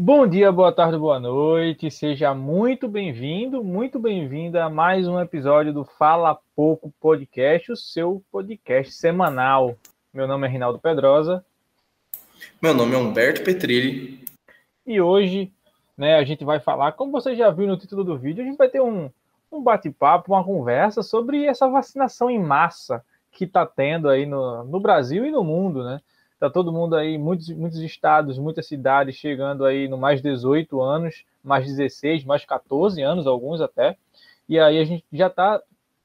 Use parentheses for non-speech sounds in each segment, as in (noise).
Bom dia, boa tarde, boa noite. Seja muito bem-vindo, muito bem-vinda a mais um episódio do Fala Pouco Podcast, o seu podcast semanal. Meu nome é Rinaldo Pedrosa. Meu nome é Humberto Petrilli. E hoje, né, a gente vai falar, como você já viu no título do vídeo, a gente vai ter um, um bate-papo, uma conversa sobre essa vacinação em massa que está tendo aí no, no Brasil e no mundo, né? Tá todo mundo aí, muitos, muitos estados, muitas cidades chegando aí no mais 18 anos, mais 16, mais 14 anos, alguns até. E aí a gente já está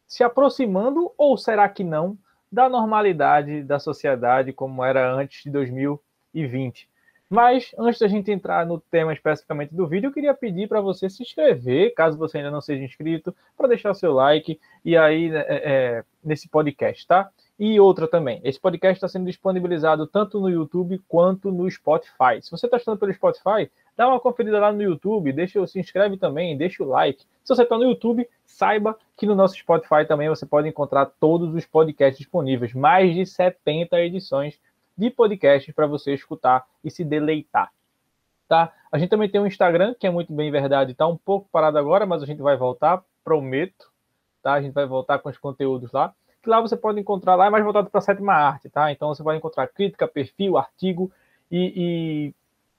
se aproximando, ou será que não, da normalidade da sociedade como era antes de 2020. Mas antes da gente entrar no tema especificamente do vídeo, eu queria pedir para você se inscrever, caso você ainda não seja inscrito, para deixar o seu like e aí é, é, nesse podcast, tá? E outra também, esse podcast está sendo disponibilizado tanto no YouTube quanto no Spotify. Se você está estudando pelo Spotify, dá uma conferida lá no YouTube, deixa, se inscreve também, deixa o like. Se você está no YouTube, saiba que no nosso Spotify também você pode encontrar todos os podcasts disponíveis, mais de 70 edições de podcasts para você escutar e se deleitar. Tá? A gente também tem um Instagram, que é muito bem verdade, está um pouco parado agora, mas a gente vai voltar, prometo. Tá? A gente vai voltar com os conteúdos lá que lá você pode encontrar, lá é mais voltado para a sétima arte, tá? Então você vai encontrar crítica, perfil, artigo e,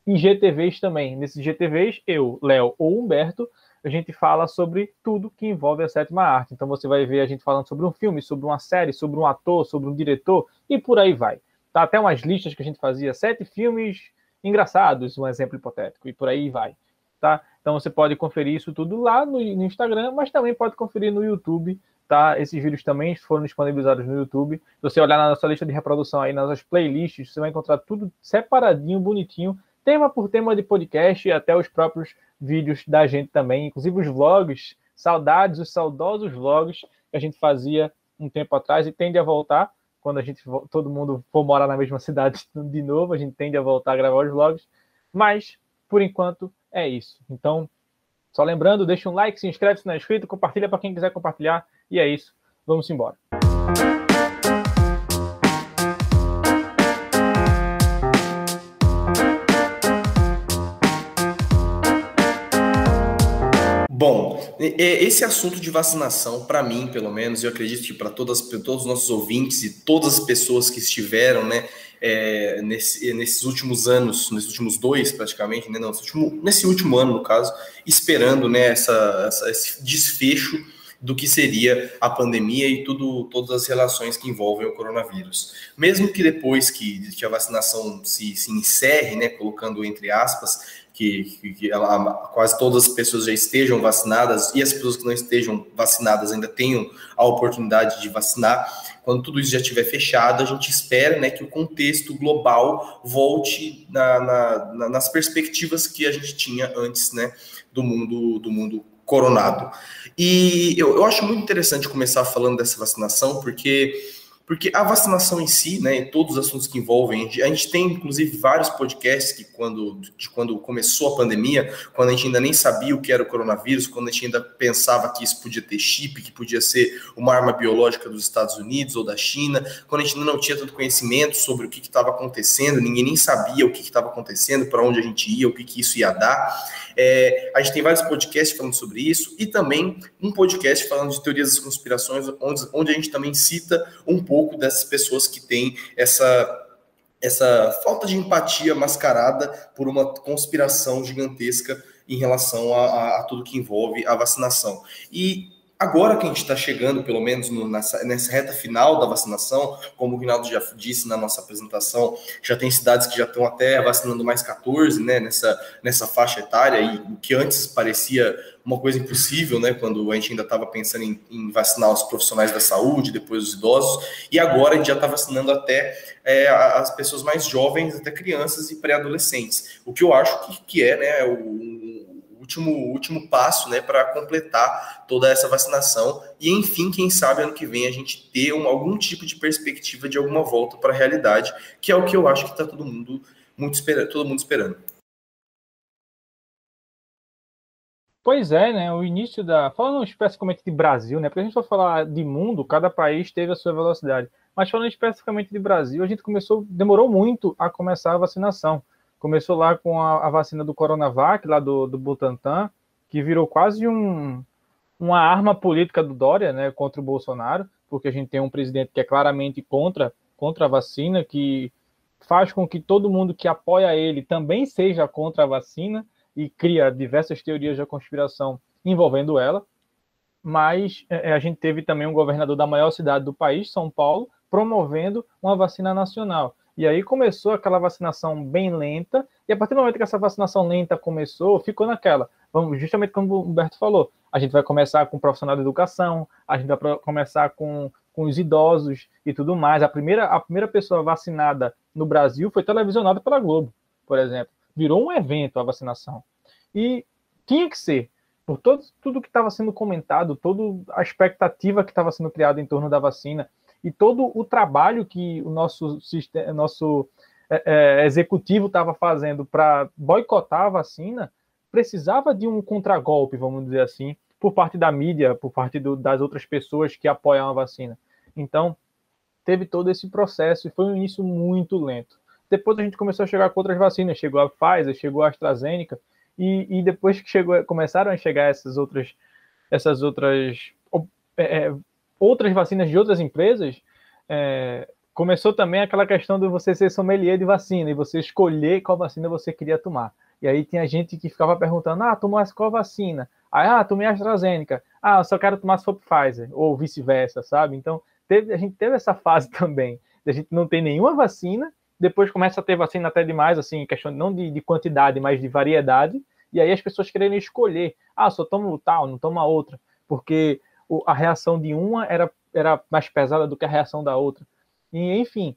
e, e GTVs também. Nesses GTVs, eu, Léo ou Humberto, a gente fala sobre tudo que envolve a sétima arte. Então você vai ver a gente falando sobre um filme, sobre uma série, sobre um ator, sobre um diretor e por aí vai. Tá até umas listas que a gente fazia, sete filmes engraçados, um exemplo hipotético, e por aí vai. Tá? Então você pode conferir isso tudo lá no, no Instagram, mas também pode conferir no YouTube tá? Esses vídeos também foram disponibilizados no YouTube. Se você olhar na nossa lista de reprodução aí, nas nossas playlists, você vai encontrar tudo separadinho, bonitinho, tema por tema de podcast e até os próprios vídeos da gente também, inclusive os vlogs, saudades, os saudosos vlogs que a gente fazia um tempo atrás e tende a voltar quando a gente todo mundo for morar na mesma cidade (laughs) de novo, a gente tende a voltar a gravar os vlogs, mas por enquanto é isso. Então, só lembrando, deixa um like, se inscreve se não é inscrito, compartilha para quem quiser compartilhar e é isso. Vamos embora. Bom, esse assunto de vacinação, para mim, pelo menos, eu acredito que para todos os nossos ouvintes e todas as pessoas que estiveram, né, é, nesse, nesses últimos anos, nesses últimos dois praticamente, né, não, nesse, último, nesse último ano, no caso, esperando né, essa, essa, esse desfecho do que seria a pandemia e tudo, todas as relações que envolvem o coronavírus. Mesmo que depois que, que a vacinação se, se encerre, né, colocando entre aspas, que, que ela, quase todas as pessoas já estejam vacinadas e as pessoas que não estejam vacinadas ainda tenham a oportunidade de vacinar. Quando tudo isso já estiver fechado, a gente espera né, que o contexto global volte na, na, nas perspectivas que a gente tinha antes né, do mundo do mundo coronado. E eu, eu acho muito interessante começar falando dessa vacinação, porque porque a vacinação em si, né, e todos os assuntos que envolvem, a gente tem inclusive vários podcasts que quando, de quando começou a pandemia, quando a gente ainda nem sabia o que era o coronavírus, quando a gente ainda pensava que isso podia ter chip, que podia ser uma arma biológica dos Estados Unidos ou da China, quando a gente ainda não tinha tanto conhecimento sobre o que estava acontecendo, ninguém nem sabia o que estava acontecendo, para onde a gente ia, o que, que isso ia dar. É, a gente tem vários podcasts falando sobre isso e também um podcast falando de teorias das conspirações, onde, onde a gente também cita um pouco dessas pessoas que têm essa essa falta de empatia mascarada por uma conspiração gigantesca em relação a, a, a tudo que envolve a vacinação. E Agora que a gente está chegando, pelo menos no, nessa, nessa, reta final da vacinação, como o Rinaldo já disse na nossa apresentação, já tem cidades que já estão até vacinando mais 14, né, nessa, nessa faixa etária, e o que antes parecia uma coisa impossível, né, quando a gente ainda estava pensando em, em, vacinar os profissionais da saúde, depois os idosos, e agora a gente já está vacinando até é, as pessoas mais jovens, até crianças e pré-adolescentes, o que eu acho que, que é, né, o último, último passo né, para completar toda essa vacinação e, enfim, quem sabe ano que vem a gente ter um, algum tipo de perspectiva de alguma volta para a realidade, que é o que eu acho que está todo mundo muito esperando, todo mundo esperando. Pois é, né? O início da. Falando especificamente de Brasil, né? Porque a gente vai falar de mundo, cada país teve a sua velocidade. Mas falando especificamente de Brasil, a gente começou, demorou muito a começar a vacinação Começou lá com a, a vacina do Coronavac, lá do, do Butantan, que virou quase um, uma arma política do Dória, né, contra o Bolsonaro, porque a gente tem um presidente que é claramente contra, contra a vacina, que faz com que todo mundo que apoia ele também seja contra a vacina e cria diversas teorias da conspiração envolvendo ela. Mas é, a gente teve também um governador da maior cidade do país, São Paulo, promovendo uma vacina nacional. E aí começou aquela vacinação bem lenta, e a partir do momento que essa vacinação lenta começou, ficou naquela. Vamos, justamente como o Humberto falou, a gente vai começar com o profissional de educação, a gente vai começar com, com os idosos e tudo mais. A primeira, a primeira pessoa vacinada no Brasil foi televisionada pela Globo, por exemplo. Virou um evento a vacinação. E tinha que ser, por todo, tudo que estava sendo comentado, toda a expectativa que estava sendo criada em torno da vacina e todo o trabalho que o nosso, sistema, nosso é, é, executivo estava fazendo para boicotar a vacina, precisava de um contragolpe, vamos dizer assim, por parte da mídia, por parte do, das outras pessoas que apoiam a vacina. Então, teve todo esse processo e foi um início muito lento. Depois a gente começou a chegar com outras vacinas, chegou a Pfizer, chegou a AstraZeneca, e, e depois que chegou, começaram a chegar essas outras, essas outras, é, é, outras vacinas de outras empresas, é, começou também aquela questão de você ser sommelier de vacina e você escolher qual vacina você queria tomar. E aí tinha gente que ficava perguntando: ah, tomou qual vacina? Aí, ah, tomei AstraZeneca. Ah, só quero tomar se for Pfizer, ou vice-versa, sabe? Então, teve, a gente teve essa fase (laughs) também, a gente não tem nenhuma vacina, depois começa a ter vacina até demais, assim, questão não de, de quantidade, mas de variedade, e aí as pessoas querem escolher, ah, só tomo tal, não tomo a outra, porque a reação de uma era, era mais pesada do que a reação da outra. E, enfim,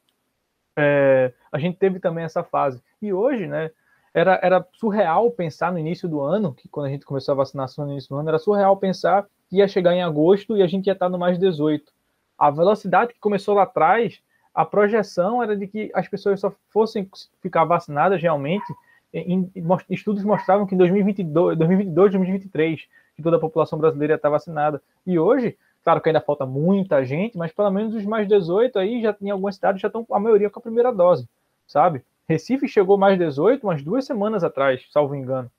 é, a gente teve também essa fase. E hoje, né, era, era surreal pensar no início do ano, que quando a gente começou a vacinação no início do ano, era surreal pensar que ia chegar em agosto e a gente ia estar no mais 18. A velocidade que começou lá atrás, a projeção era de que as pessoas só fossem ficar vacinadas realmente. Em, em, estudos mostravam que em 2022, 2022, 2023, que toda a população brasileira estar vacinada. E hoje, claro que ainda falta muita gente, mas pelo menos os mais 18 aí já em algumas cidades já estão a maioria com a primeira dose, sabe? Recife chegou mais 18 umas duas semanas atrás, salvo engano.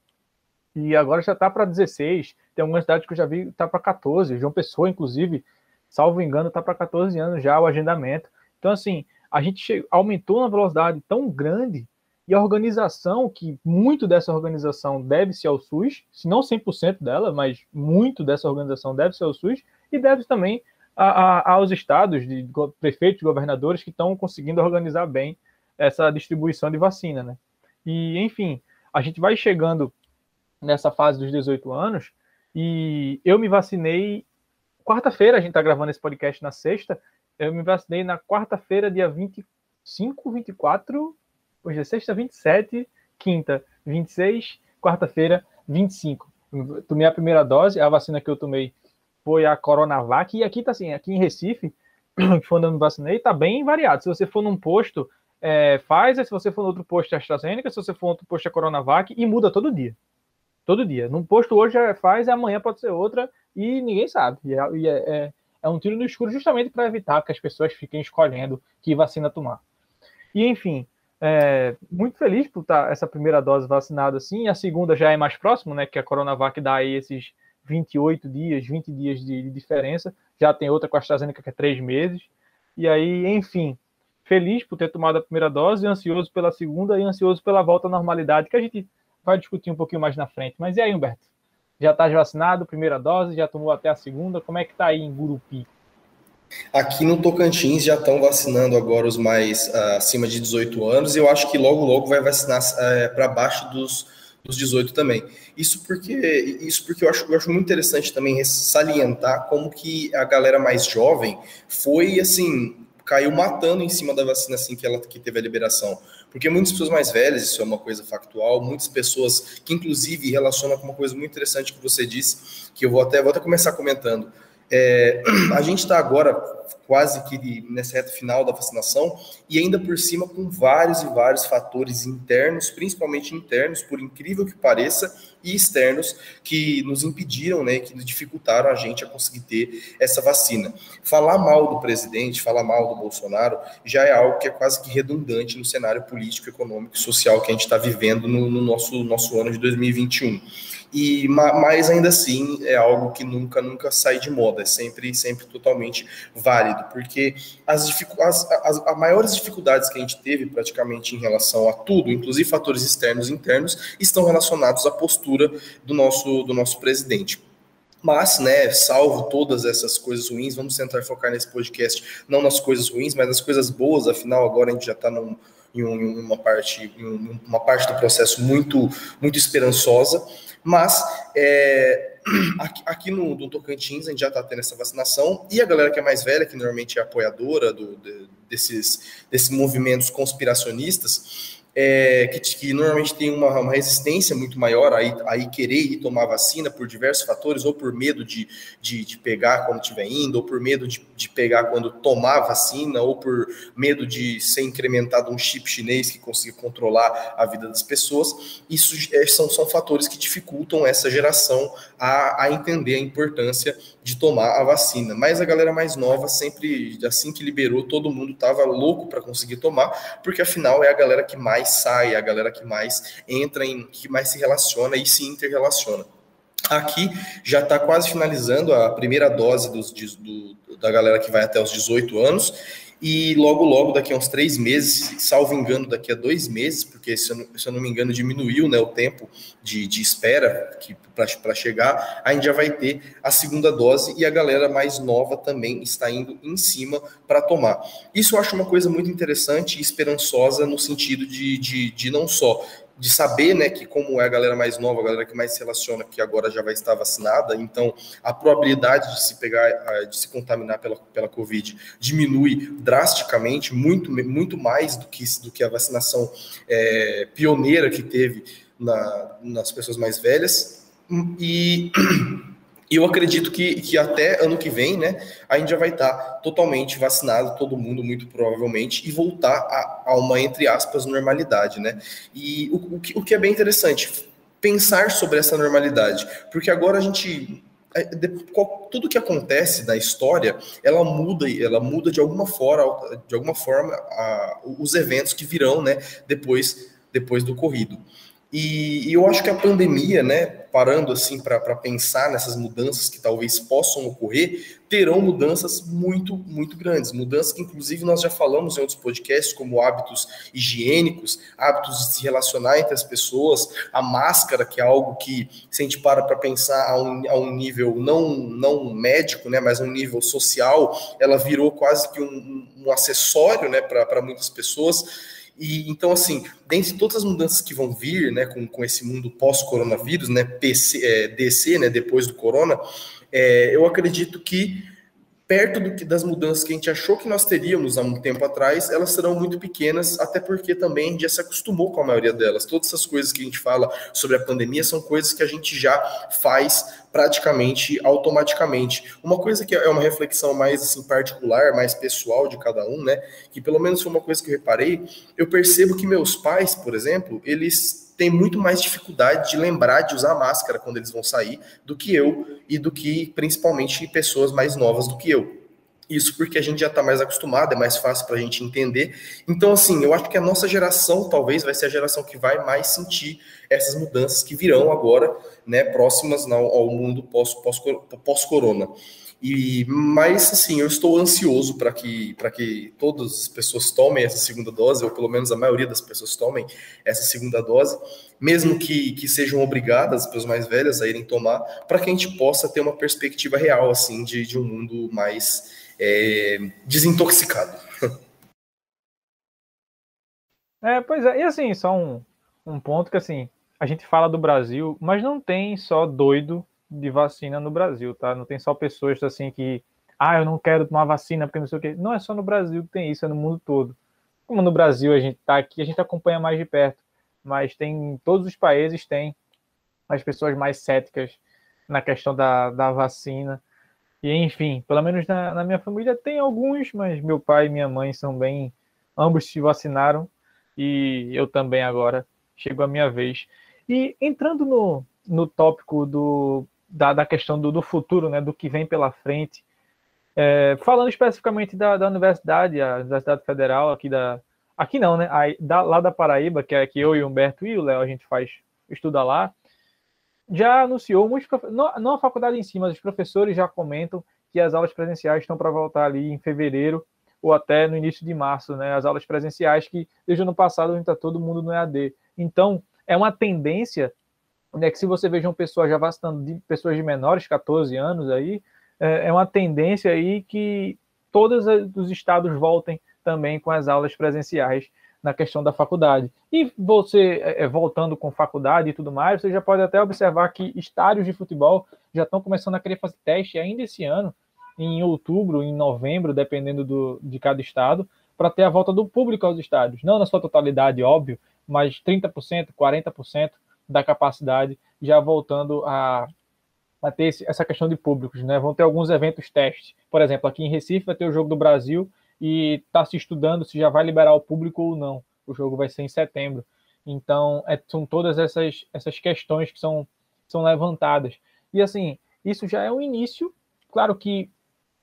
E agora já está para 16. Tem algumas cidades que eu já vi está para 14. João Pessoa, inclusive, salvo engano, está para 14 anos já o agendamento. Então, assim, a gente aumentou uma velocidade tão grande e a organização, que muito dessa organização deve-se ao SUS, se não 100% dela, mas muito dessa organização deve-se ao SUS, e deve também a, a, aos estados, de prefeitos, governadores que estão conseguindo organizar bem essa distribuição de vacina, né? E, enfim, a gente vai chegando nessa fase dos 18 anos e eu me vacinei quarta-feira, a gente está gravando esse podcast na sexta, eu me vacinei na quarta-feira, dia 25, 24, hoje é sexta, 27, quinta, 26, quarta-feira, 25. Eu tomei a primeira dose, a vacina que eu tomei foi a Coronavac, e aqui tá assim, aqui em Recife, (clears throat) onde eu me vacinei, tá bem variado. Se você for num posto, é, Pfizer, se você for no outro posto é AstraZeneca, se você for no outro posto é Coronavac, e muda todo dia. Todo dia. Num posto hoje é Pfizer, amanhã pode ser outra, e ninguém sabe. E é, é, é, é um tiro no escuro justamente para evitar que as pessoas fiquem escolhendo que vacina tomar. E enfim, é, muito feliz por estar tá essa primeira dose vacinada assim, a segunda já é mais próximo, né? Que a Coronavac dá aí esses 28 dias, 20 dias de, de diferença. Já tem outra com a AstraZeneca que é 3 meses. E aí, enfim, feliz por ter tomado a primeira dose, ansioso pela segunda e ansioso pela volta à normalidade, que a gente vai discutir um pouquinho mais na frente. Mas e aí, Humberto? Já está vacinado, primeira dose, já tomou até a segunda, como é que está aí em Gurupi? Aqui no Tocantins já estão vacinando agora os mais uh, acima de 18 anos, e eu acho que logo, logo vai vacinar uh, eh, para baixo dos, dos 18 também. Isso porque, isso porque eu, acho, eu acho muito interessante também salientar como que a galera mais jovem foi, assim, caiu matando em cima da vacina assim que ela que teve a liberação. Porque muitas pessoas mais velhas, isso é uma coisa factual, muitas pessoas que inclusive relacionam com uma coisa muito interessante que você disse, que eu vou até, vou até começar comentando. É, (clears throat) a gente está agora quase que nessa reta final da vacinação, e ainda por cima com vários e vários fatores internos, principalmente internos, por incrível que pareça, e externos que nos impediram, né, que dificultaram a gente a conseguir ter essa vacina. Falar mal do presidente, falar mal do Bolsonaro, já é algo que é quase que redundante no cenário político, econômico e social que a gente está vivendo no, no nosso, nosso ano de 2021 e mas ainda assim é algo que nunca nunca sai de moda, é sempre sempre totalmente válido, porque as, as, as, as maiores dificuldades que a gente teve praticamente em relação a tudo, inclusive fatores externos e internos, estão relacionados à postura do nosso do nosso presidente. Mas, né, salvo todas essas coisas ruins, vamos tentar focar nesse podcast não nas coisas ruins, mas nas coisas boas, afinal agora a gente já está num, em, uma parte em uma parte do processo muito muito esperançosa mas é, (clears throat) aqui, aqui, no, no Tocantins a gente já está tendo essa vacinação. E a galera que é mais velha, que normalmente é apoiadora do, de, desses, desses movimentos conspiracionistas, é, que, que, normalmente tem uma, uma, resistência muito maior a ir, a ir querer ir tomar vacina por diversos fatores, ou por medo de, de, de pegar quando estiver indo, ou por medo de, de pegar quando tomar vacina, ou por medo de ser incrementado um chip chinês que consiga controlar a vida das pessoas. Isso é, são, são fatores que dificultam essa geração a, a entender a importância de tomar a vacina. Mas a galera mais nova sempre, assim que liberou, todo mundo estava louco para conseguir tomar, porque afinal é a galera que mais sai, é a galera que mais entra em, que mais se relaciona e se interrelaciona. Aqui já está quase finalizando a primeira dose dos, do, da galera que vai até os 18 anos e logo, logo, daqui a uns três meses, salvo engano, daqui a dois meses, porque se eu não, se eu não me engano, diminuiu né, o tempo de, de espera para chegar, a gente já vai ter a segunda dose e a galera mais nova também está indo em cima para tomar. Isso eu acho uma coisa muito interessante e esperançosa no sentido de, de, de não só de saber, né, que como é a galera mais nova, a galera que mais se relaciona, que agora já vai estar vacinada, então a probabilidade de se pegar, de se contaminar pela, pela Covid diminui drasticamente, muito, muito mais do que, do que a vacinação é, pioneira que teve na, nas pessoas mais velhas. E (clears throat) E eu acredito que, que até ano que vem, né, a gente já vai estar totalmente vacinado, todo mundo, muito provavelmente, e voltar a, a uma, entre aspas, normalidade, né? E o, o, que, o que é bem interessante, pensar sobre essa normalidade, porque agora a gente é, tudo que acontece na história, ela muda, ela muda de alguma forma, de alguma forma a, os eventos que virão, né, depois, depois do corrido. E, e, eu acho que a pandemia, né, parando assim para pensar nessas mudanças que talvez possam ocorrer, terão mudanças muito, muito grandes. Mudanças que, inclusive, nós já falamos em outros podcasts, como hábitos higiênicos, hábitos de se relacionar entre as pessoas, a máscara, que é algo que, se a gente para para pensar a um, a um nível não, não médico, né, mas a um nível social, ela virou quase que um, um acessório né, para muitas pessoas. E então, assim, dentre todas as mudanças que vão vir, né, com, com esse mundo pós-coronavírus, né, PC, é, DC, né, depois do corona, é, eu acredito que perto do que das mudanças que a gente achou que nós teríamos há um tempo atrás, elas serão muito pequenas, até porque também a gente já se acostumou com a maioria delas. Todas essas coisas que a gente fala sobre a pandemia são coisas que a gente já faz praticamente automaticamente. Uma coisa que é uma reflexão mais assim particular, mais pessoal de cada um, né? Que pelo menos foi uma coisa que eu reparei, eu percebo que meus pais, por exemplo, eles têm muito mais dificuldade de lembrar de usar máscara quando eles vão sair do que eu e do que principalmente pessoas mais novas do que eu. Isso porque a gente já está mais acostumado, é mais fácil para a gente entender. Então, assim, eu acho que a nossa geração talvez vai ser a geração que vai mais sentir essas mudanças que virão agora, né, próximas ao mundo pós-corona. Pós, pós e mas assim, eu estou ansioso para que para que todas as pessoas tomem essa segunda dose, ou pelo menos a maioria das pessoas tomem essa segunda dose, mesmo que, que sejam obrigadas, as pessoas mais velhas, a irem tomar, para que a gente possa ter uma perspectiva real assim de, de um mundo mais é, desintoxicado. (laughs) É, pois é, e assim, só um, um ponto que assim, a gente fala do Brasil, mas não tem só doido de vacina no Brasil, tá? Não tem só pessoas assim que, ah, eu não quero tomar vacina porque não sei o quê. Não é só no Brasil que tem isso, é no mundo todo. Como no Brasil a gente tá aqui, a gente acompanha mais de perto, mas tem todos os países tem as pessoas mais céticas na questão da, da vacina. E enfim, pelo menos na, na, minha família tem alguns, mas meu pai e minha mãe são bem. Ambos se vacinaram e eu também agora. Chegou a minha vez. E entrando no, no tópico do, da, da questão do, do futuro, né, do que vem pela frente, é, falando especificamente da, da universidade, a Universidade Federal aqui da. Aqui não, né? A, da, lá da Paraíba, que é que eu e o Humberto e o Léo a gente faz, estuda lá já anunciou, muitos não, não a faculdade em si, mas os professores já comentam que as aulas presenciais estão para voltar ali em fevereiro ou até no início de março, né? As aulas presenciais que desde o ano passado a gente está todo mundo no EAD. Então, é uma tendência né, que se você veja pessoas já vacinando de pessoas de menores, 14 anos aí, é, é uma tendência aí que todos os estados voltem também com as aulas presenciais na questão da faculdade. E você, é, é, voltando com faculdade e tudo mais, você já pode até observar que estádios de futebol já estão começando a querer fazer teste ainda esse ano, em outubro, em novembro, dependendo do, de cada estado, para ter a volta do público aos estádios. Não na sua totalidade, óbvio, mas 30%, 40% da capacidade já voltando a, a ter esse, essa questão de públicos. Né? Vão ter alguns eventos testes. Por exemplo, aqui em Recife vai ter o Jogo do Brasil e está se estudando se já vai liberar o público ou não. O jogo vai ser em setembro. Então, é, são todas essas, essas questões que são, são levantadas. E assim, isso já é um início, claro que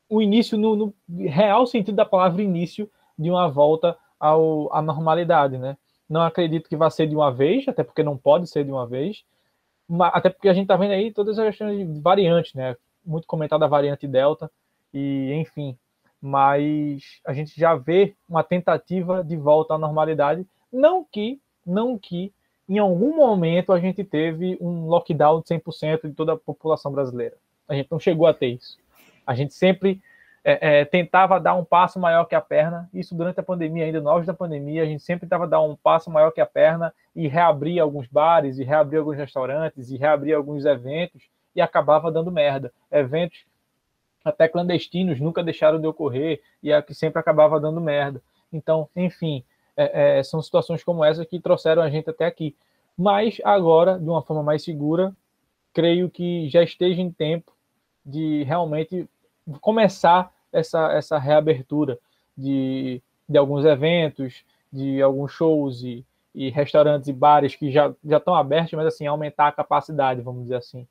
o início no, no real sentido da palavra início de uma volta ao, à normalidade, né? Não acredito que vá ser de uma vez, até porque não pode ser de uma vez, até porque a gente está vendo aí todas as questões de variantes, né? Muito comentada a variante Delta, e enfim, mas a gente já vê uma tentativa de volta à normalidade, não que, não que em algum momento a gente teve um lockdown de 100% de toda a população brasileira. A gente não chegou a ter isso. A gente sempre é, é, tentava dar um passo maior que a perna, isso durante a pandemia, ainda no auge da pandemia, a gente sempre tentava dar um passo maior que a perna e reabrir alguns bares, e reabrir alguns restaurantes, e reabrir alguns eventos, e acabava dando merda. Eventos até clandestinos nunca deixaram de ocorrer e é que sempre acabava dando merda. Então, enfim, é, é, são situações como essa que trouxeram a gente até aqui. Mas agora, de uma forma mais segura, creio que já esteja em tempo de realmente começar essa, essa reabertura de, de alguns eventos, de alguns shows e, e restaurantes e bares que já, já estão abertos, mas assim, aumentar a capacidade, vamos dizer assim.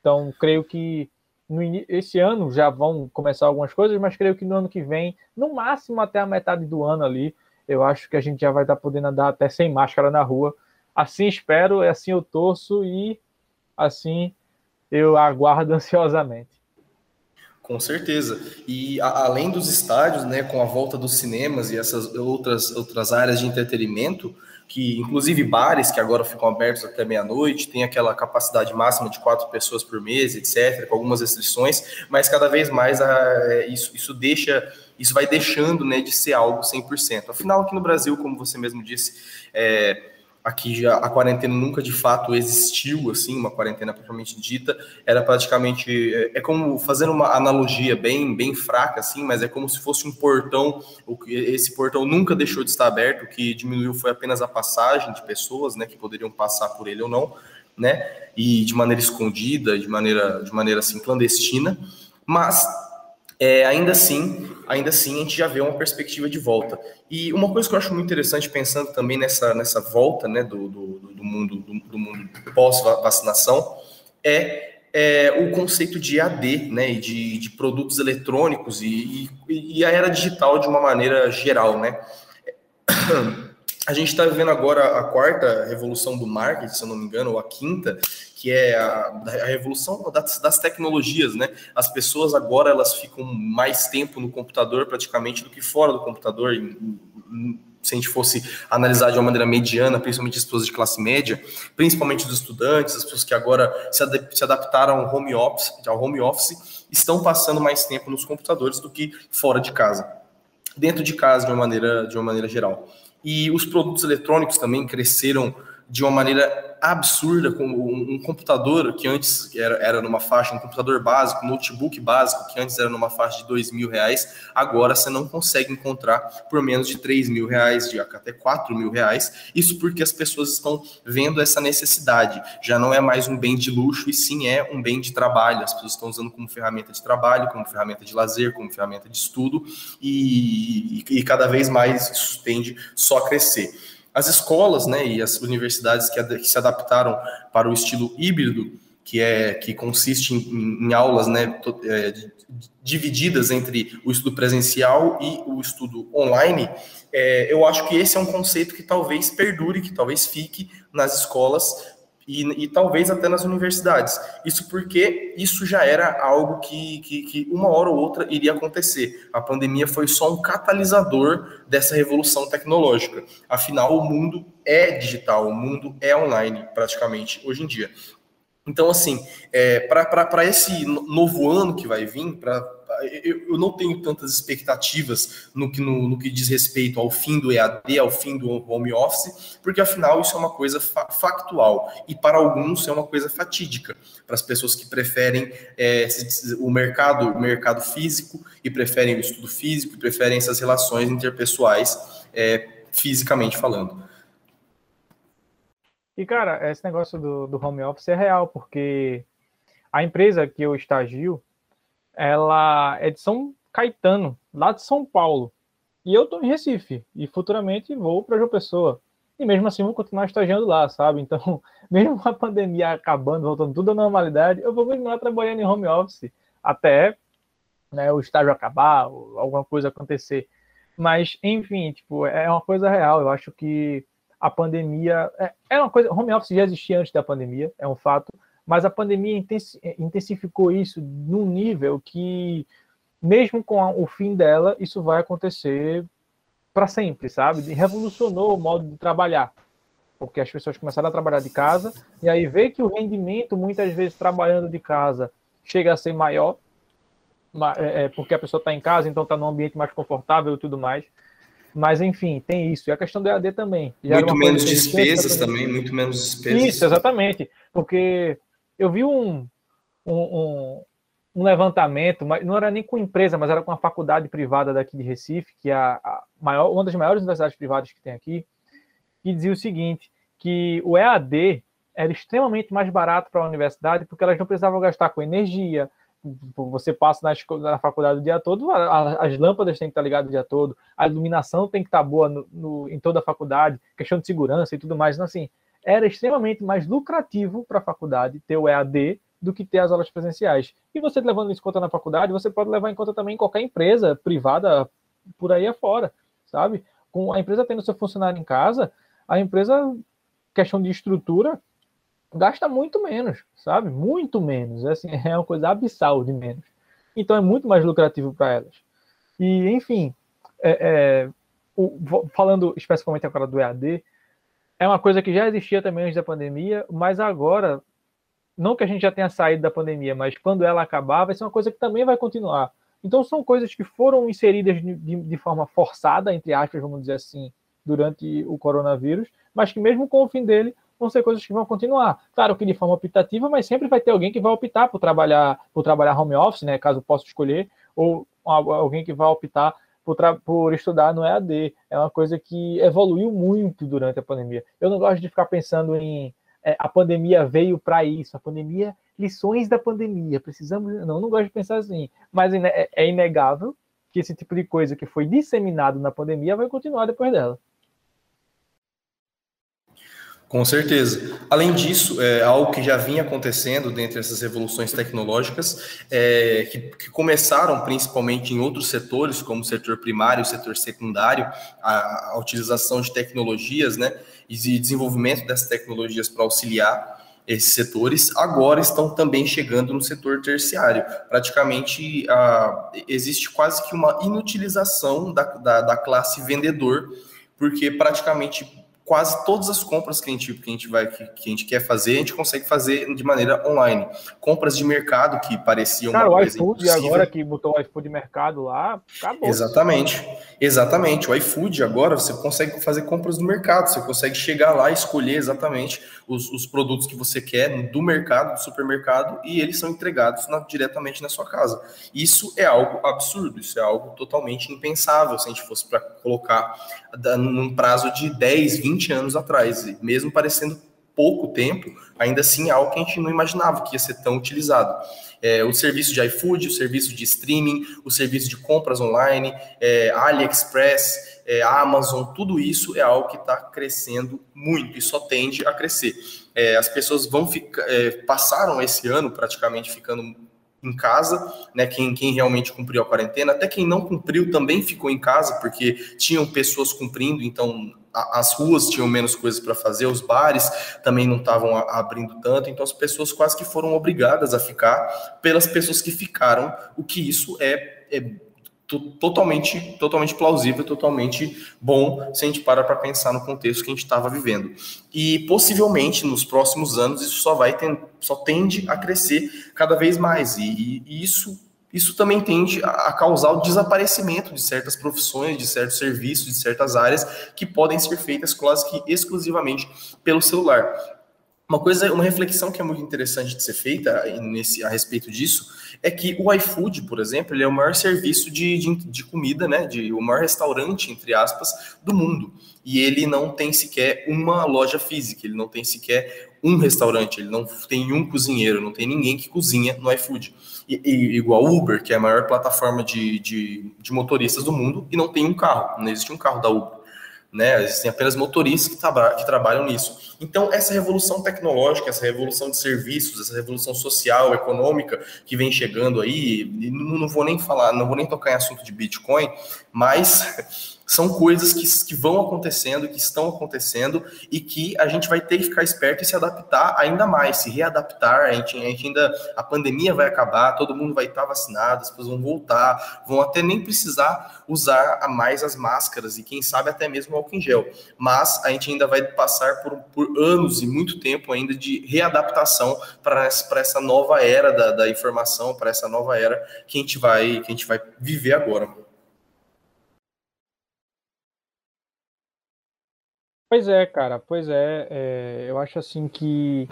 Então, creio que no, esse ano já vão começar algumas coisas, mas creio que no ano que vem, no máximo até a metade do ano ali, eu acho que a gente já vai estar podendo andar até sem máscara na rua. Assim espero, assim eu torço e assim eu aguardo (laughs) ansiosamente. Com certeza. E a, além dos estádios, né, com a volta dos cinemas e essas outras, outras áreas de entretenimento, que inclusive bares que agora ficam abertos até meia-noite, tem aquela capacidade máxima de quatro pessoas por mês, etc., com algumas restrições, mas cada vez mais a, é, isso, isso deixa, isso vai deixando né, de ser algo 100%. Afinal, aqui no Brasil, como você mesmo disse, é, aqui já a quarentena nunca de fato existiu, assim, uma quarentena propriamente dita, era praticamente, é, é, como, fazendo uma analogia bem, bem fraca, assim, mas é como se fosse um portão, esse portão nunca deixou de estar aberto, o que diminuiu foi apenas a passagem de pessoas, né, que poderiam passar por ele ou não, né, e de maneira escondida, de maneira, de maneira, assim, clandestina, mas é, ainda assim, ainda assim a gente já vê uma perspectiva de volta. E uma coisa que eu acho muito interessante, pensando também nessa, nessa volta né, do, do, do mundo, do, do mundo pós-vacinação, é, é, o conceito de AD, né, de, de produtos eletrônicos e, e, e, a era digital de uma maneira geral, né. A gente está vivendo agora a quarta revolução do marketing, se eu não me engano, ou a quinta, que é a, a revolução das, das, tecnologias, né? As pessoas agora elas ficam mais tempo no computador praticamente do que fora do computador. se a gente fosse analisar de uma maneira mediana, principalmente as pessoas de classe média, principalmente os estudantes, as pessoas que agora se, ad se adaptaram ao home office, ao home office, estão passando mais tempo nos computadores do que fora de casa, dentro de casa de uma maneira de uma maneira geral. E os produtos eletrônicos também cresceram de uma maneira absurda, com um computador que antes era, era numa faixa, um computador básico, um notebook básico, que antes era numa faixa de dois mil reais, agora você não consegue encontrar por menos de três mil reais, de até quatro mil reais. Isso porque as pessoas estão vendo essa necessidade. Já não é mais um bem de luxo, e sim é um bem de trabalho. As pessoas estão usando como ferramenta de trabalho, como ferramenta de lazer, como ferramenta de estudo, e, e, e cada vez mais isso tende só a crescer. As escolas né, e as universidades que, que se adaptaram para o estilo híbrido, que é que consiste em, em aulas né, é, divididas entre o estudo presencial e o estudo online, é, eu acho que esse é um conceito que talvez perdure, que talvez fique nas escolas e, e, talvez até nas universidades. Isso porque isso já era algo que, que, que, uma hora ou outra iria acontecer. A pandemia foi só um catalisador dessa revolução tecnológica. Afinal, o mundo é digital, o mundo é online praticamente hoje em dia. Então, assim, é, para esse novo ano que vai vir, eu, não tenho tantas expectativas no que, no, no, que diz respeito ao fim do EAD, ao fim do home office, porque afinal isso é uma coisa fa factual e para alguns é uma coisa fatídica, para as pessoas que preferem é, o mercado, o mercado físico e preferem o estudo físico e preferem essas relações interpessoais é, fisicamente falando. E cara, esse negócio do, do home office é real, porque a empresa que eu estagio, ela é de São Caetano, lá de São Paulo. E eu estou em Recife e futuramente vou para João Pessoa. E mesmo assim vou continuar estagiando lá, sabe? Então, (laughs) mesmo a pandemia acabando, voltando tudo à normalidade, eu vou continuar trabalhando em home office até né, o estágio acabar, alguma coisa acontecer. Mas, enfim, tipo, é uma coisa real. Eu acho que a pandemia é, é uma coisa. Home office já existia antes da pandemia, é um fato mas a pandemia intensificou isso num nível que, mesmo com o fim dela, isso vai acontecer para sempre, sabe? E revolucionou o modo de trabalhar, porque as pessoas começaram a trabalhar de casa e aí vê que o rendimento, muitas vezes trabalhando de casa, chega a ser maior, é, é, porque a pessoa está em casa, então está num ambiente mais confortável e tudo mais. Mas, enfim, tem isso. E a questão do EAD também. Muito menos despesas também, muito menos despesas. Isso, exatamente. Porque eu vi um, um, um, um, levantamento, mas não era nem com empresa, mas era com a faculdade privada daqui de Recife, que é a, maior, uma das maiores universidades privadas que tem aqui, que dizia o seguinte, que o EAD era extremamente mais barato para a universidade, porque elas não precisavam gastar com energia, você passa na, na, faculdade o dia todo, as lâmpadas têm que estar ligadas o dia todo, a iluminação tem que estar boa no, no, em toda a faculdade, questão de segurança e tudo mais. Então, assim, era extremamente mais lucrativo para a faculdade ter o EAD do que ter as aulas presenciais. E você levando isso em conta na faculdade, você pode levar em conta também em qualquer empresa privada por aí afora, sabe? Com a empresa tendo seu funcionário em casa, a empresa, questão de estrutura, gasta muito menos, sabe? Muito menos. É, assim, (laughs) é uma coisa abissal de menos. Então é muito mais lucrativo para elas. E, enfim, é, é, o, falando especificamente agora do EAD, é uma coisa que já existia também antes da pandemia, mas agora, não que a gente já tenha saído da pandemia, mas quando ela acabar, vai ser uma coisa que também vai continuar. Então, são coisas que foram inseridas de, de, forma forçada, entre aspas, vamos dizer assim, durante o coronavírus, mas que mesmo com o fim dele, vão ser coisas que vão continuar. Claro que de forma optativa, mas sempre vai ter alguém que vai optar por trabalhar, por trabalhar home office, né, caso possa escolher, ou alguém que vai optar por, por estudar no EAD. É uma coisa que evoluiu muito durante a pandemia. Eu não gosto de ficar pensando em é, a pandemia veio para isso, a pandemia, lições da pandemia, precisamos. Não, não gosto de pensar assim. Mas é, é inegável que esse tipo de coisa que foi disseminado na pandemia vai continuar depois dela. Com certeza. Além disso, é algo que já vinha acontecendo dentre essas revoluções tecnológicas, é, que, que, começaram principalmente em outros setores, como o setor primário, o setor secundário, a, a utilização de tecnologias, né, e de desenvolvimento dessas tecnologias para auxiliar esses setores, agora estão também chegando no setor terciário. Praticamente a, existe quase que uma inutilização da, da, da classe vendedor, porque praticamente quase todas as compras que a gente, que a gente vai que, que, a gente quer fazer, a gente consegue fazer de maneira online. Compras de mercado que pareciam Cara, uma coisa o iFood agora que botou o iFood mercado lá, acabou. Exatamente. Exatamente. O iFood agora você consegue fazer compras no mercado, você consegue chegar lá e escolher exatamente os, os produtos que você quer do mercado, do supermercado, e eles são entregados na, diretamente na sua casa. Isso é algo absurdo, isso é algo totalmente impensável se a gente fosse para colocar num prazo de 10, 20 anos atrás, mesmo parecendo pouco tempo, ainda assim é algo que a gente não imaginava que ia ser tão utilizado. É, o serviço de iFood, o serviço de streaming, o serviço de compras online, é, AliExpress, é, Amazon, tudo isso é algo que está crescendo muito e só tende a crescer. É, as pessoas vão ficar, é, passaram esse ano praticamente ficando em casa, né? Quem, quem realmente cumpriu a quarentena, até quem não cumpriu também ficou em casa, porque tinham pessoas cumprindo, então as ruas tinham menos coisas para fazer, os bares também não estavam abrindo tanto, então as pessoas quase que foram obrigadas a ficar pelas pessoas que ficaram, o que isso é, é totalmente, totalmente plausível, totalmente bom, se a gente para para pensar no contexto que a gente estava vivendo. E possivelmente nos próximos anos isso só vai só tende a crescer cada vez mais. E, e isso isso também tende a causar o desaparecimento de certas profissões, de certos serviços, de certas áreas que podem ser feitas quase que exclusivamente pelo celular. Uma coisa, uma reflexão que é muito interessante de ser feita nesse, a respeito disso é que o iFood, por exemplo, ele é o maior serviço de, de, de, comida, né? De, o maior restaurante, entre aspas, do mundo. E ele não tem sequer uma loja física, ele não tem sequer um restaurante, ele não tem um cozinheiro, não tem ninguém que cozinha no iFood. Igual Uber, que é a maior plataforma de, de, de motoristas do mundo, e não tem um carro, não existe um carro da Uber né? Existem apenas motoristas que, tra que, trabalham nisso. Então, essa revolução tecnológica, essa revolução de serviços, essa revolução social, econômica que vem chegando aí, não, não vou nem falar, não vou nem tocar em assunto de Bitcoin, mas (laughs) são coisas que, que vão acontecendo, que estão acontecendo e que a gente vai ter que ficar esperto e se adaptar ainda mais, se readaptar. A gente, a gente ainda, a pandemia vai acabar, todo mundo vai estar vacinado, as pessoas vão voltar, vão até nem precisar usar mais as máscaras e quem sabe até mesmo álcool em gel. Mas a gente ainda vai passar por, por anos e muito tempo ainda de readaptação para essa, essa nova era da, da informação, para essa nova era que a gente vai, que a gente vai viver agora. Pois é, cara, pois é, é, eu acho assim que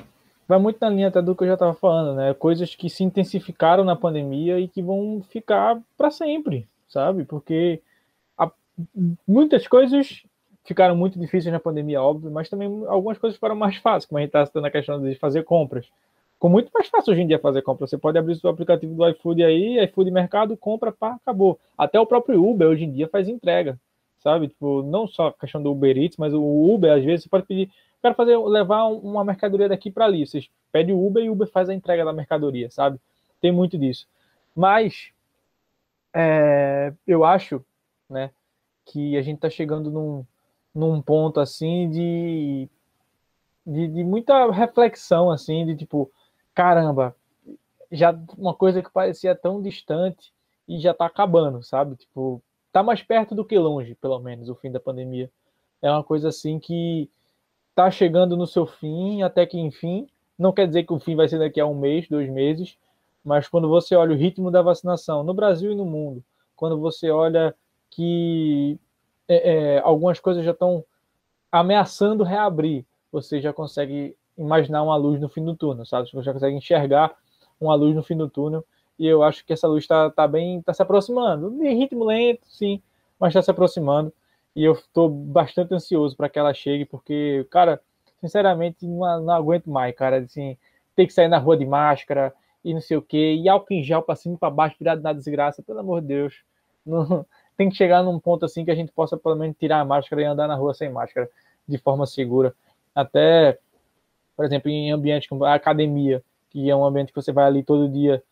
vai muito na linha até do que eu já estava falando, né? Coisas que se intensificaram na pandemia e que vão ficar para sempre, sabe? Porque a, muitas coisas ficaram muito difíceis na pandemia, óbvio, mas também algumas coisas foram mais fáceis, como a gente está citando a questão de fazer compras. Com muito mais fácil hoje em dia fazer compra. Você pode abrir o aplicativo do iFood aí, iFood Mercado, compra, pá, acabou. Até o próprio Uber hoje em dia faz entrega sabe? Tipo, não só a questão do Uber Eats, mas o Uber, às vezes, você pode pedir, quero fazer, levar uma mercadoria daqui para ali. Você pede o Uber e o Uber faz a entrega da mercadoria, sabe? Tem muito disso. Mas, é, eu acho, né, que a gente está chegando num, num ponto, assim, de, de, de muita reflexão, assim, de tipo, caramba, já uma coisa que parecia tão distante e já está acabando, sabe? Tipo, tá mais perto do que longe, pelo menos, o fim da pandemia. É uma coisa assim que tá chegando no seu fim, até que enfim. Não quer dizer que o fim vai ser daqui a um mês, dois meses, mas quando você olha o ritmo da vacinação no Brasil e no mundo, quando você olha que é, é, algumas coisas já estão ameaçando reabrir, você já consegue imaginar uma luz no fim do túnel, sabe? Você já consegue enxergar uma luz no fim do túnel e eu acho que essa luz está tá bem, está se aproximando, em ritmo lento, sim, mas está se aproximando, e eu estou bastante ansioso para que ela chegue, porque, cara, sinceramente, não, não aguento mais, cara, assim, ter que sair na rua de máscara, e não sei o quê, e álcool em gel para cima e para baixo, virado na desgraça, pelo amor de Deus, não, (laughs) tem que chegar num ponto assim que a gente possa pelo menos tirar a máscara e andar na rua sem máscara, de forma segura, até, por exemplo, em ambiente como a academia, que é um ambiente que você vai ali todo dia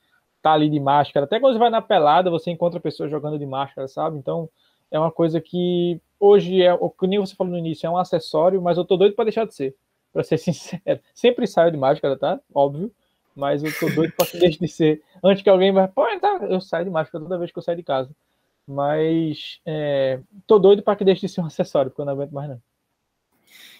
tá ali de máscara. Até quando você vai na pelada, você encontra pessoas jogando de máscara, sabe? Então, é uma coisa que hoje é, o que nem você falou no início, é um acessório, mas eu tô doido para deixar de ser. Para ser (laughs) sincero, sempre saio de máscara, tá? Óbvio, mas eu tô doido para que deixe de ser. Antes que alguém vai, pô, então, eu saio de máscara toda vez que eu saio de casa. Mas é, tô doido para que deixe de ser um acessório, porque eu não aguento mais não.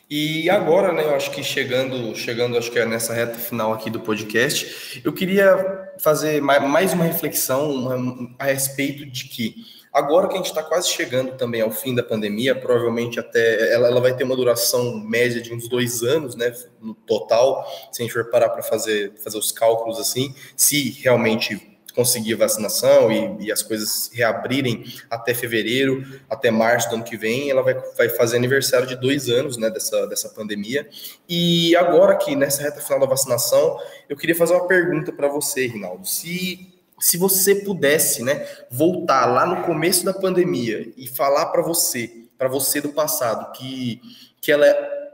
E agora, né, eu acho que chegando, chegando, acho que é nessa reta final aqui do podcast, eu queria fazer mais uma reflexão a respeito de que agora que a gente está quase chegando também ao fim da pandemia, provavelmente até ela, ela vai ter uma duração média de uns dois anos, né, no total, se a gente for parar para fazer, fazer os cálculos assim, se realmente conseguir vacinação e, e, as coisas reabrirem até fevereiro, até março do ano que vem, ela vai, vai fazer aniversário de dois anos né, dessa, dessa pandemia. E agora que nessa reta final da vacinação, eu queria fazer uma pergunta para você, Rinaldo. Se se você pudesse, né, voltar lá no começo da pandemia e falar para você, para você do passado, que, que ela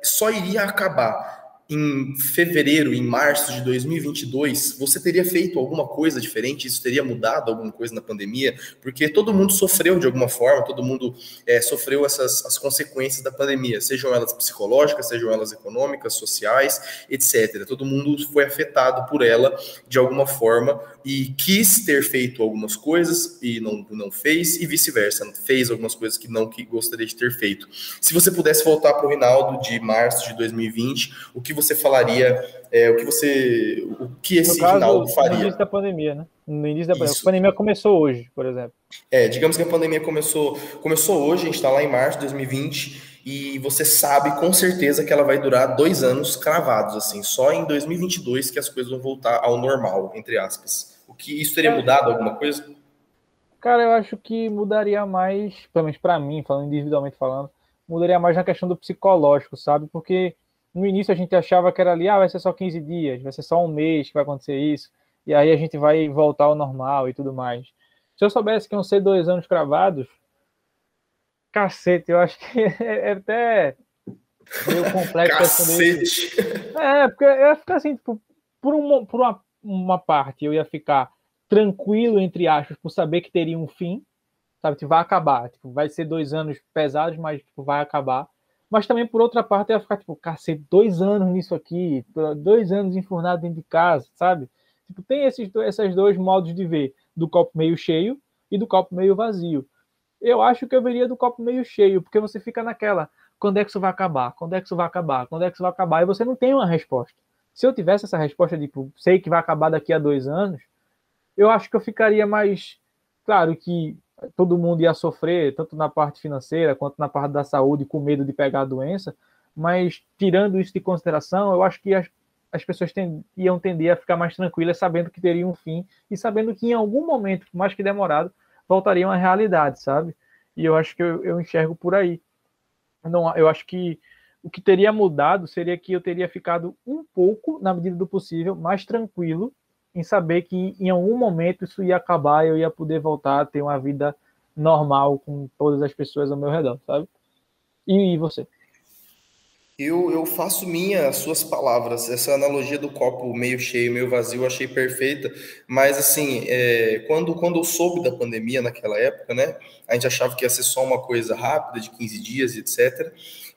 só iria acabar em fevereiro, em março de 2022, você teria feito alguma coisa diferente? Isso teria mudado alguma coisa na pandemia? Porque todo mundo sofreu de alguma forma, todo mundo é, sofreu essas as consequências da pandemia, sejam elas psicológicas, sejam elas econômicas, sociais, etc. Todo mundo foi afetado por ela de alguma forma e quis ter feito algumas coisas e não, não fez, e vice-versa, fez algumas coisas que não que gostaria de ter feito. Se você pudesse voltar para o Rinaldo de março de 2020, o que você falaria, é, o que você, o que esse caso, Rinaldo faria? No início da pandemia, né? No início da pandemia. A pandemia começou hoje, por exemplo. É, digamos que a pandemia começou, começou hoje, a gente está lá em março de 2020, e você sabe com certeza que ela vai durar dois anos cravados, assim, só em 2022 que as coisas vão voltar ao normal, entre aspas. O que isso teria mudado alguma coisa? Cara, eu acho que mudaria mais, pelo menos para mim, falando individualmente falando, mudaria mais na questão do psicológico, sabe? Porque no início a gente achava que era ali, ah, vai ser só 15 dias, vai ser só um mês que vai acontecer isso, e aí a gente vai voltar ao normal e tudo mais. Se eu soubesse que iam ser dois anos cravados, cacete, eu acho que (laughs) é, é até meio complexo. cacete! É, porque eu ia ficar assim, tipo, por, uma, por uma, uma parte eu ia ficar tranquilo, entre aspas, por saber que teria um fim, sabe, que vai acabar, tipo, vai ser dois anos pesados, mas tipo, vai acabar. Mas também, por outra parte, ia ficar, tipo, cacete, dois anos nisso aqui, dois anos enfurnado dentro de casa, sabe? Tipo, tem esses, esses dois modos de ver, do copo meio cheio e do copo meio vazio. Eu acho que eu veria do copo meio cheio, porque você fica naquela, quando é que isso vai acabar? Quando é que isso vai acabar? Quando é que isso vai acabar? E você não tem uma resposta. Se eu tivesse essa resposta de, tipo, sei que vai acabar daqui a dois anos, eu acho que eu ficaria mais. Claro que todo mundo ia sofrer, tanto na parte financeira quanto na parte da saúde, com medo de pegar a doença, mas tirando isso de consideração, eu acho que as, as pessoas iam tender a ficar mais tranquilas, sabendo que teria um fim e sabendo que em algum momento, mais que demorado, voltariam à realidade, sabe? E eu acho que eu, eu enxergo por aí. Não, eu acho que o que teria mudado seria que eu teria ficado um pouco, na medida do possível, mais tranquilo em saber que em algum momento isso ia acabar e eu ia poder voltar a ter uma vida normal com todas as pessoas ao meu redor, sabe? E, e você? Eu, eu faço minha as suas palavras. Essa analogia do copo meio cheio, meio vazio, eu achei perfeita. Mas, assim, é, quando, quando eu soube da pandemia naquela época, né? A gente achava que ia ser só uma coisa rápida, de 15 dias, etc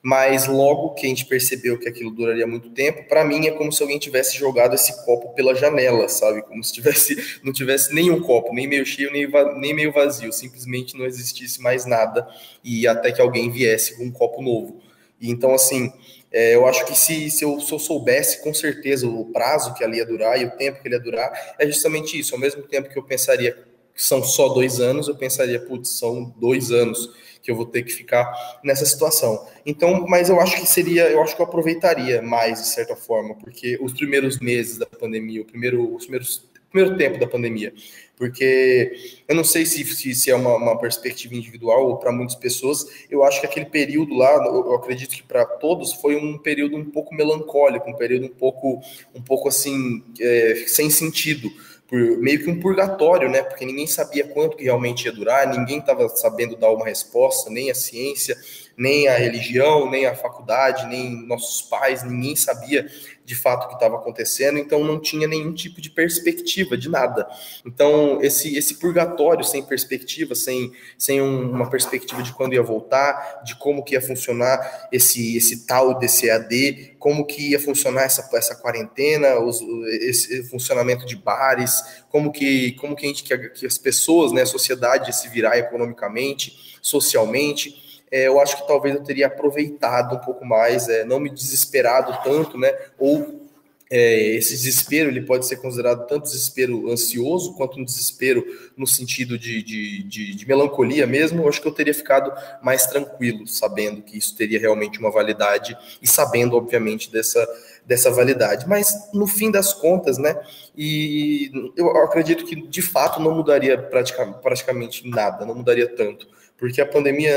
mas logo que a gente percebeu que aquilo duraria muito tempo, para mim é como se alguém tivesse jogado esse copo pela janela, sabe? Como se tivesse, (laughs) não tivesse nenhum copo, nem meio cheio, nem, nem meio vazio, simplesmente não existisse mais nada e até que alguém viesse com um copo novo. Então, assim, é, eu acho que se, se, eu, se eu soubesse com certeza o prazo que ali ia durar e o tempo que ele ia durar, é justamente isso. Ao mesmo tempo que eu pensaria que são só dois anos, eu pensaria, putz, são dois anos que eu vou ter que ficar nessa situação. Então, mas eu acho que seria, eu acho que eu aproveitaria mais de certa forma, porque os primeiros meses da pandemia, o primeiro, os primeiros primeiro tempo da pandemia, porque eu não sei se, se, se é uma, uma, perspectiva individual ou para muitas pessoas, eu acho que aquele período lá, eu acredito que para todos foi um período um pouco melancólico, um período um pouco, um pouco assim, é, sem sentido, por meio que um purgatório, né? Porque ninguém sabia quanto que realmente ia durar, ninguém estava sabendo dar uma resposta, nem a ciência, nem a religião, nem a faculdade, nem nossos pais, ninguém sabia de fato que estava acontecendo, então não tinha nenhum tipo de perspectiva de nada. Então, esse, esse purgatório sem perspectiva, sem, sem um, uma perspectiva de quando ia voltar, de como que ia funcionar esse, esse tal EAD, como que ia funcionar essa, essa quarentena, os, esse funcionamento de bares, como que, como que, a gente, que, que as pessoas, né, a sociedade se virar economicamente, socialmente, é, eu acho que talvez eu teria aproveitado um pouco mais, é, não me desesperado tanto, né? Ou é, esse desespero ele pode ser considerado tanto desespero ansioso quanto um desespero no sentido de, de, de, de, melancolia mesmo. Eu acho que eu teria ficado mais tranquilo, sabendo que isso teria realmente uma validade e sabendo, obviamente, dessa, dessa validade. Mas no fim das contas, né? E eu acredito que de fato não mudaria praticamente, praticamente nada, não mudaria tanto, porque a pandemia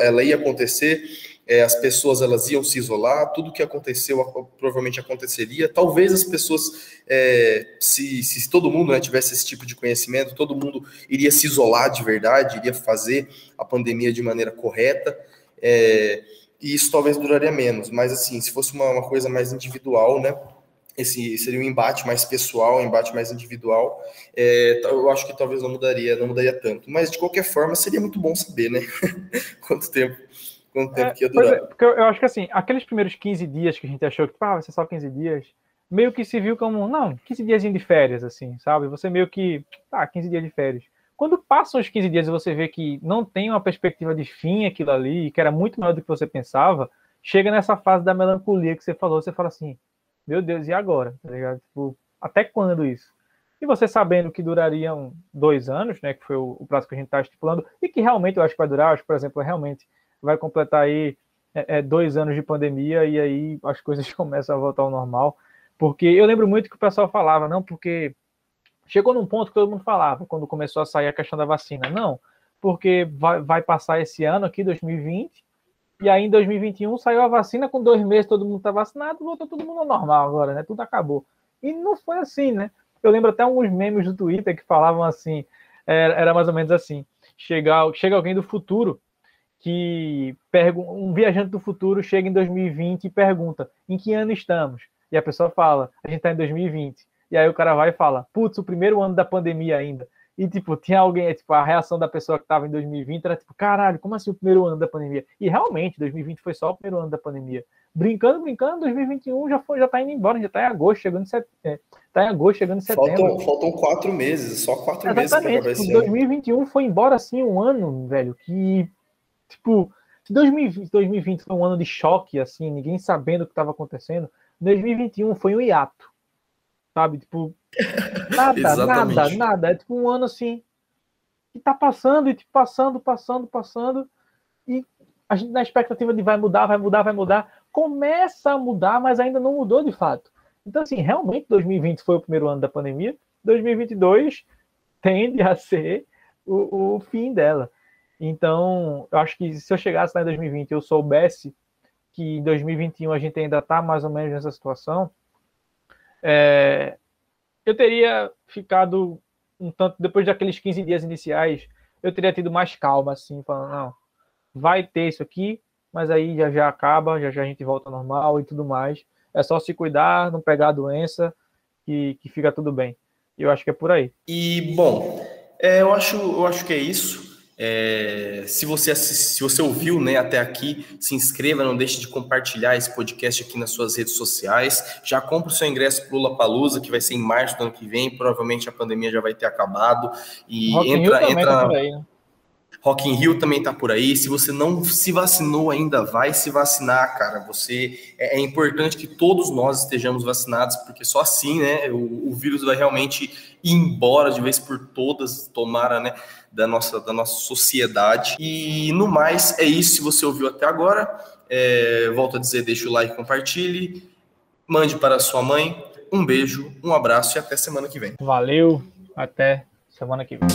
ela ia acontecer é, as pessoas elas iam se isolar, tudo que aconteceu provavelmente aconteceria. Talvez as pessoas, é, se, se todo mundo né, tivesse esse tipo de conhecimento, todo mundo iria se isolar de verdade, iria fazer a pandemia de maneira correta. É, e isso talvez duraria menos, mas assim, se fosse uma, uma coisa mais individual, né? Esse seria um embate mais pessoal, um embate mais individual. É, eu acho que talvez não mudaria, não mudaria tanto. Mas de qualquer forma seria muito bom saber, né? (laughs) Quanto tempo quanto tempo é, que ia durar. É, porque eu, acho que assim, aqueles primeiros 15 dias que a gente achou que ah, vai ser só 15 dias, meio que se viu como, não, 15 dias de férias, assim, sabe? Você meio que, ah, 15 dias de férias. Quando passam os 15 dias e você vê que não tem uma perspectiva de fim aquilo ali, que era muito maior do que você pensava, chega nessa fase da melancolia que você falou, você fala assim, meu Deus, e agora? Tá ligado? Tipo, até quando isso? E você sabendo que durariam dois anos, né, que foi o, o prazo que a gente está estipulando, e que realmente eu acho que vai durar, acho que, por exemplo, realmente vai completar aí é, é, dois anos de pandemia e aí as (laughs) coisas começam a voltar ao normal. Porque eu lembro muito que o pessoal falava, não, porque chegou num ponto que todo mundo falava, quando começou a sair a questão da vacina. Não, porque vai, vai passar esse ano aqui, 2020, e aí em 2021 saiu a vacina, com dois meses todo mundo está vacinado, voltou todo mundo ao normal agora, né? Tudo acabou. E não foi assim, né? Eu lembro até alguns memes do Twitter que falavam assim, era, era mais ou menos assim, chega, chega alguém do futuro que um viajante do futuro chega em 2020 e pergunta em que ano estamos? E a pessoa fala, a gente está em 2020. E aí o cara vai e fala, putz, o primeiro ano da pandemia ainda. E, tipo, tinha alguém, é, tipo, a reação da pessoa que estava em 2020 era tipo, caralho, como assim o primeiro ano da pandemia? E realmente, 2020 foi só o primeiro ano da pandemia. Brincando, brincando, 2021 já foi, já tá indo embora, já tá em agosto, chegando em setembro. É, tá em agosto, chegando em setembro. Faltam, faltam quatro meses, só quatro Exatamente, meses para tipo, 2021 foi embora assim um ano, velho, que Tipo, se 2020, 2020 foi um ano de choque, assim, ninguém sabendo o que estava acontecendo, 2021 foi um hiato. Sabe? Tipo, (laughs) nada, nada, nada. É tipo um ano assim, que tá passando e tipo, passando, passando, passando. E a gente na expectativa de vai mudar, vai mudar, vai mudar. Começa a mudar, mas ainda não mudou de fato. Então, assim, realmente 2020 foi o primeiro ano da pandemia. 2022 tende a ser o, o fim dela. Então, eu acho que se eu chegasse lá em 2020 e eu soubesse que em 2021 a gente ainda está mais ou menos nessa situação, é, eu teria ficado um tanto, depois daqueles 15 dias iniciais, eu teria tido mais calma, assim, falando, não, vai ter isso aqui, mas aí já já acaba, já já a gente volta ao normal e tudo mais. É só se cuidar, não pegar a doença, que, que fica tudo bem. Eu acho que é por aí. E, bom, é, eu, acho, eu acho que é isso. É, se você assist, se você ouviu né, até aqui, se inscreva, não deixe de compartilhar esse podcast aqui nas suas redes sociais. Já compre o seu ingresso para o Lula Palusa, que vai ser em março do ano que vem. Provavelmente a pandemia já vai ter acabado. E Rock entra, entra. Tá aí, né? Rock in Rio também tá por aí. Se você não se vacinou ainda, vai se vacinar, cara. Você é, é importante que todos nós estejamos vacinados, porque só assim, né, o, o vírus vai realmente ir embora de vez por todas, tomara, né? Da nossa, da nossa sociedade. E no mais, é isso. Se você ouviu até agora, é, volto a dizer, deixa o like, compartilhe, mande para sua mãe. Um beijo, um abraço e até semana que vem. Valeu, até semana que vem.